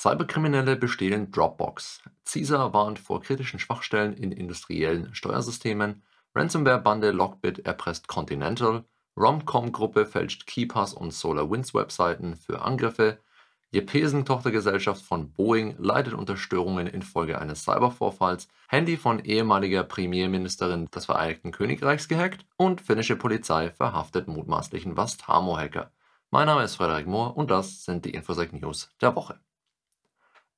Cyberkriminelle bestehlen Dropbox. CISA warnt vor kritischen Schwachstellen in industriellen Steuersystemen. Ransomware-Bande Lockbit erpresst Continental. Romcom-Gruppe fälscht KeyPass und SolarWinds-Webseiten für Angriffe. Jepesen-Tochtergesellschaft von Boeing leidet unter Störungen infolge eines Cybervorfalls. Handy von ehemaliger Premierministerin des Vereinigten Königreichs gehackt. Und finnische Polizei verhaftet mutmaßlichen Vastamo-Hacker. Mein Name ist Frederik Mohr und das sind die Infosec News der Woche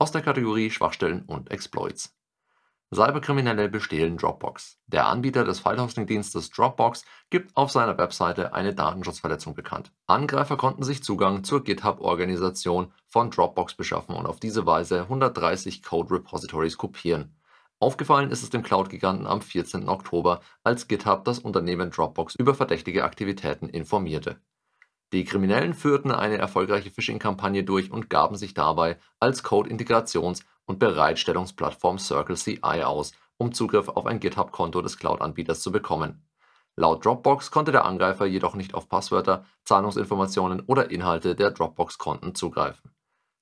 aus der Kategorie Schwachstellen und Exploits. Cyberkriminelle bestehlen Dropbox. Der Anbieter des Filehosting-Dienstes Dropbox gibt auf seiner Webseite eine Datenschutzverletzung bekannt. Angreifer konnten sich Zugang zur GitHub-Organisation von Dropbox beschaffen und auf diese Weise 130 Code-Repositories kopieren. Aufgefallen ist es dem Cloud-Giganten am 14. Oktober, als GitHub das Unternehmen Dropbox über verdächtige Aktivitäten informierte. Die Kriminellen führten eine erfolgreiche Phishing-Kampagne durch und gaben sich dabei als Code-Integrations- und Bereitstellungsplattform CircleCI aus, um Zugriff auf ein GitHub-Konto des Cloud-Anbieters zu bekommen. Laut Dropbox konnte der Angreifer jedoch nicht auf Passwörter, Zahlungsinformationen oder Inhalte der Dropbox-Konten zugreifen.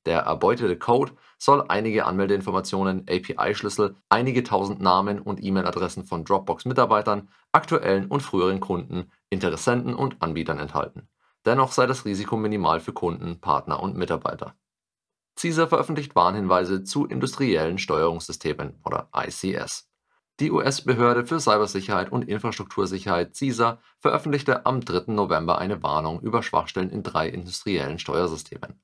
Der erbeutete Code soll einige Anmeldeinformationen, API-Schlüssel, einige tausend Namen und E-Mail-Adressen von Dropbox-Mitarbeitern, aktuellen und früheren Kunden, Interessenten und Anbietern enthalten Dennoch sei das Risiko minimal für Kunden, Partner und Mitarbeiter. CISA veröffentlicht Warnhinweise zu industriellen Steuerungssystemen oder ICS. Die US-Behörde für Cybersicherheit und Infrastruktursicherheit CISA veröffentlichte am 3. November eine Warnung über Schwachstellen in drei industriellen Steuersystemen.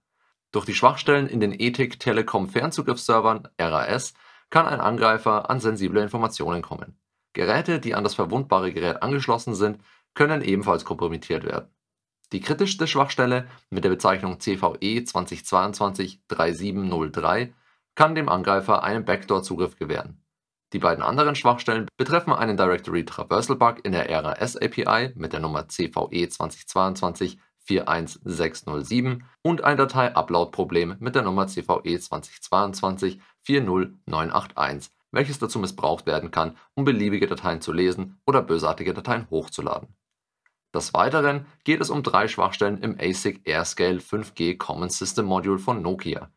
Durch die Schwachstellen in den Ethik Telekom Fernzugriffsservern RAS kann ein Angreifer an sensible Informationen kommen. Geräte, die an das verwundbare Gerät angeschlossen sind, können ebenfalls kompromittiert werden. Die kritischste Schwachstelle mit der Bezeichnung CVE 2022-3703 kann dem Angreifer einen Backdoor-Zugriff gewähren. Die beiden anderen Schwachstellen betreffen einen Directory Traversal Bug in der RAS API mit der Nummer CVE 2022-41607 und ein Datei-Upload-Problem mit der Nummer CVE 2022-40981, welches dazu missbraucht werden kann, um beliebige Dateien zu lesen oder bösartige Dateien hochzuladen des Weiteren geht es um drei Schwachstellen im ASIC AirScale 5G Common System Module von Nokia.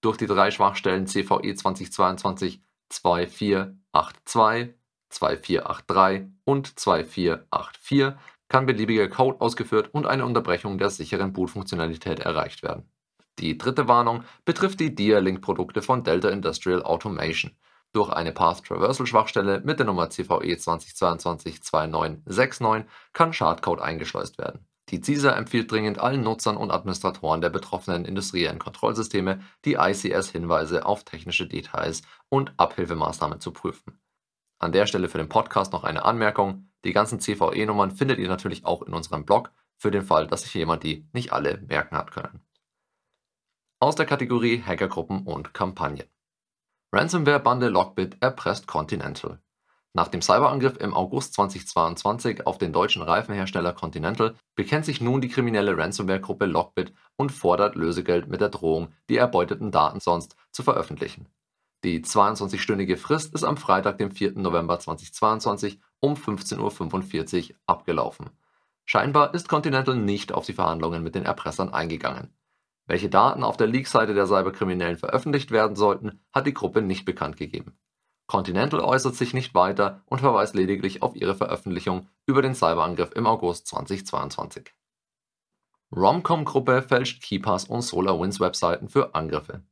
Durch die drei Schwachstellen CVE 2022 2482, 2483 und 2484 kann beliebiger Code ausgeführt und eine Unterbrechung der sicheren Boot-Funktionalität erreicht werden. Die dritte Warnung betrifft die Dia-Link-Produkte von Delta Industrial Automation durch eine Path-Traversal-Schwachstelle mit der Nummer CVE 2022-2969 kann Schadcode eingeschleust werden. Die CISA empfiehlt dringend allen Nutzern und Administratoren der betroffenen industriellen Kontrollsysteme, die ICS-Hinweise auf technische Details und Abhilfemaßnahmen zu prüfen. An der Stelle für den Podcast noch eine Anmerkung. Die ganzen CVE-Nummern findet ihr natürlich auch in unserem Blog, für den Fall, dass sich jemand die nicht alle merken hat können. Aus der Kategorie Hackergruppen und Kampagnen. Ransomware-Bande Lockbit erpresst Continental. Nach dem Cyberangriff im August 2022 auf den deutschen Reifenhersteller Continental bekennt sich nun die kriminelle Ransomware-Gruppe Lockbit und fordert Lösegeld mit der Drohung, die erbeuteten Daten sonst zu veröffentlichen. Die 22-stündige Frist ist am Freitag, dem 4. November 2022 um 15.45 Uhr abgelaufen. Scheinbar ist Continental nicht auf die Verhandlungen mit den Erpressern eingegangen welche Daten auf der Leak-Seite der Cyberkriminellen veröffentlicht werden sollten, hat die Gruppe nicht bekannt gegeben. Continental äußert sich nicht weiter und verweist lediglich auf ihre Veröffentlichung über den Cyberangriff im August 2022. Romcom-Gruppe fälscht KeyPass und SolarWinds-Webseiten für Angriffe.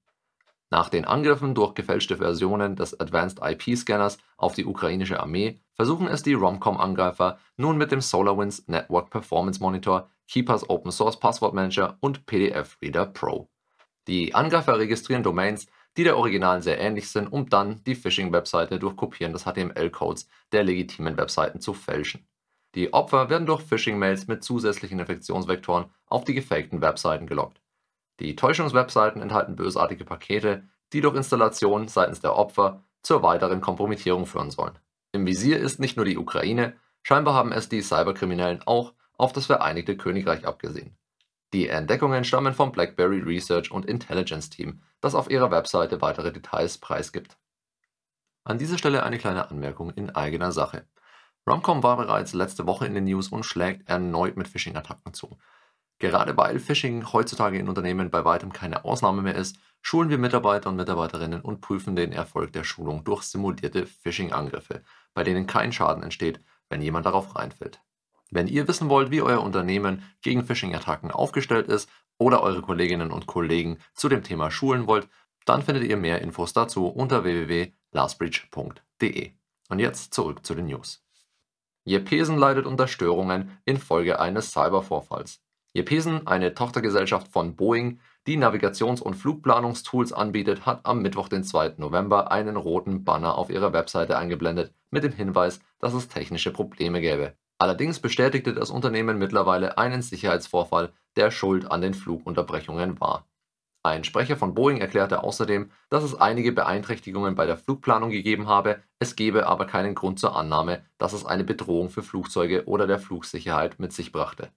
Nach den Angriffen durch gefälschte Versionen des Advanced IP-Scanners auf die ukrainische Armee versuchen es die Romcom-Angreifer nun mit dem SolarWinds Network Performance Monitor, Keepers Open Source Password Manager und PDF Reader Pro. Die Angreifer registrieren Domains, die der Originalen sehr ähnlich sind, um dann die Phishing-Webseite durch Kopieren des HTML-Codes der legitimen Webseiten zu fälschen. Die Opfer werden durch Phishing-Mails mit zusätzlichen Infektionsvektoren auf die gefakten Webseiten gelockt. Die Täuschungswebseiten enthalten bösartige Pakete, die durch Installation seitens der Opfer zur weiteren Kompromittierung führen sollen. Im Visier ist nicht nur die Ukraine, scheinbar haben es die Cyberkriminellen auch auf das Vereinigte Königreich abgesehen. Die Entdeckungen stammen vom BlackBerry Research und Intelligence Team, das auf ihrer Webseite weitere Details preisgibt. An dieser Stelle eine kleine Anmerkung in eigener Sache. Romcom war bereits letzte Woche in den News und schlägt erneut mit Phishing-Attacken zu. Gerade weil Phishing heutzutage in Unternehmen bei weitem keine Ausnahme mehr ist, schulen wir Mitarbeiter und Mitarbeiterinnen und prüfen den Erfolg der Schulung durch simulierte Phishing-Angriffe, bei denen kein Schaden entsteht, wenn jemand darauf reinfällt. Wenn ihr wissen wollt, wie euer Unternehmen gegen Phishing-Attacken aufgestellt ist oder eure Kolleginnen und Kollegen zu dem Thema schulen wollt, dann findet ihr mehr Infos dazu unter www.lastbreach.de. Und jetzt zurück zu den News. Jepesen leidet unter Störungen infolge eines Cybervorfalls. Jepesen, eine Tochtergesellschaft von Boeing, die Navigations- und Flugplanungstools anbietet, hat am Mittwoch, den 2. November, einen roten Banner auf ihrer Webseite eingeblendet mit dem Hinweis, dass es technische Probleme gäbe. Allerdings bestätigte das Unternehmen mittlerweile einen Sicherheitsvorfall, der schuld an den Flugunterbrechungen war. Ein Sprecher von Boeing erklärte außerdem, dass es einige Beeinträchtigungen bei der Flugplanung gegeben habe, es gebe aber keinen Grund zur Annahme, dass es eine Bedrohung für Flugzeuge oder der Flugsicherheit mit sich brachte.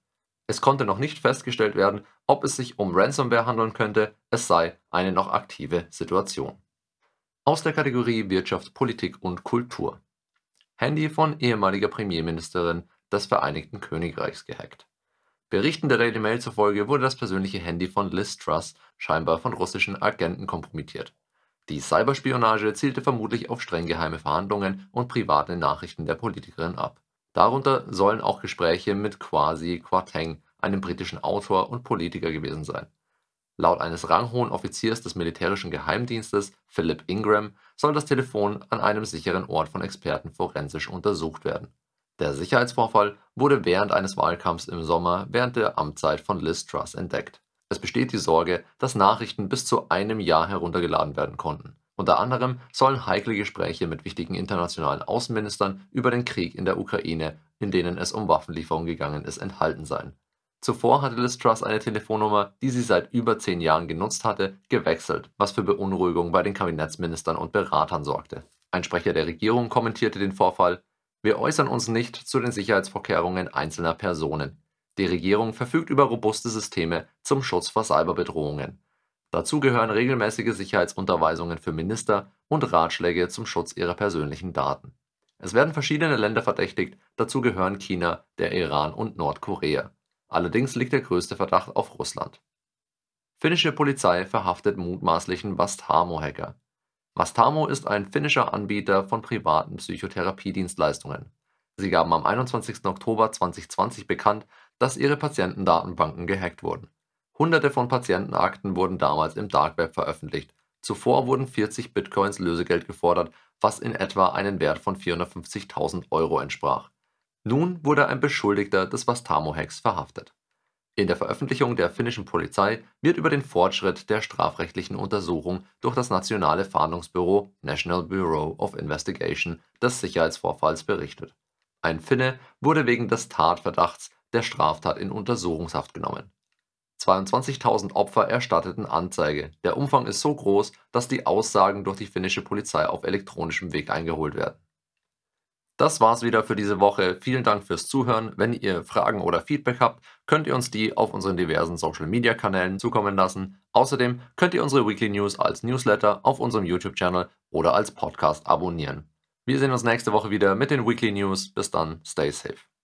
Es konnte noch nicht festgestellt werden, ob es sich um Ransomware handeln könnte, es sei eine noch aktive Situation. Aus der Kategorie Wirtschaft, Politik und Kultur. Handy von ehemaliger Premierministerin des Vereinigten Königreichs gehackt. Berichten der Daily Mail zufolge wurde das persönliche Handy von Liz Truss scheinbar von russischen Agenten kompromittiert. Die Cyberspionage zielte vermutlich auf streng geheime Verhandlungen und private Nachrichten der Politikerin ab. Darunter sollen auch Gespräche mit Kwasi Kwarteng, einem britischen Autor und Politiker gewesen sein. Laut eines ranghohen Offiziers des militärischen Geheimdienstes, Philip Ingram, soll das Telefon an einem sicheren Ort von Experten forensisch untersucht werden der Sicherheitsvorfall wurde während eines Wahlkampfs im Sommer während der Amtszeit von Liz Truss entdeckt. Es besteht die Sorge, dass Nachrichten bis zu einem Jahr heruntergeladen werden konnten. Unter anderem sollen heikle Gespräche mit wichtigen internationalen Außenministern über den Krieg in der Ukraine, in denen es um Waffenlieferungen gegangen ist, enthalten sein. Zuvor hatte Liz Truss eine Telefonnummer, die sie seit über zehn Jahren genutzt hatte, gewechselt, was für Beunruhigung bei den Kabinettsministern und Beratern sorgte. Ein Sprecher der Regierung kommentierte den Vorfall wir äußern uns nicht zu den Sicherheitsvorkehrungen einzelner Personen. Die Regierung verfügt über robuste Systeme zum Schutz vor Cyberbedrohungen. Dazu gehören regelmäßige Sicherheitsunterweisungen für Minister und Ratschläge zum Schutz ihrer persönlichen Daten. Es werden verschiedene Länder verdächtigt, dazu gehören China, der Iran und Nordkorea. Allerdings liegt der größte Verdacht auf Russland. Finnische Polizei verhaftet mutmaßlichen Vastamo-Hacker. Vastamo ist ein finnischer Anbieter von privaten Psychotherapiedienstleistungen. Sie gaben am 21. Oktober 2020 bekannt, dass ihre Patientendatenbanken gehackt wurden. Hunderte von Patientenakten wurden damals im Dark Web veröffentlicht. Zuvor wurden 40 Bitcoins Lösegeld gefordert, was in etwa einen Wert von 450.000 Euro entsprach. Nun wurde ein Beschuldigter des Vastamo-Hacks verhaftet in der Veröffentlichung der finnischen Polizei wird über den Fortschritt der strafrechtlichen Untersuchung durch das nationale Fahndungsbüro National Bureau of Investigation des Sicherheitsvorfalls berichtet. Ein Finne wurde wegen des Tatverdachts der Straftat in Untersuchungshaft genommen. 22.000 Opfer erstatteten Anzeige. Der Umfang ist so groß, dass die Aussagen durch die finnische Polizei auf elektronischem Weg eingeholt werden das war's wieder für diese Woche. Vielen Dank fürs Zuhören. Wenn ihr Fragen oder Feedback habt, könnt ihr uns die auf unseren diversen Social Media Kanälen zukommen lassen. Außerdem könnt ihr unsere Weekly News als Newsletter auf unserem YouTube-Channel oder als Podcast abonnieren. Wir sehen uns nächste Woche wieder mit den Weekly News. Bis dann, stay safe.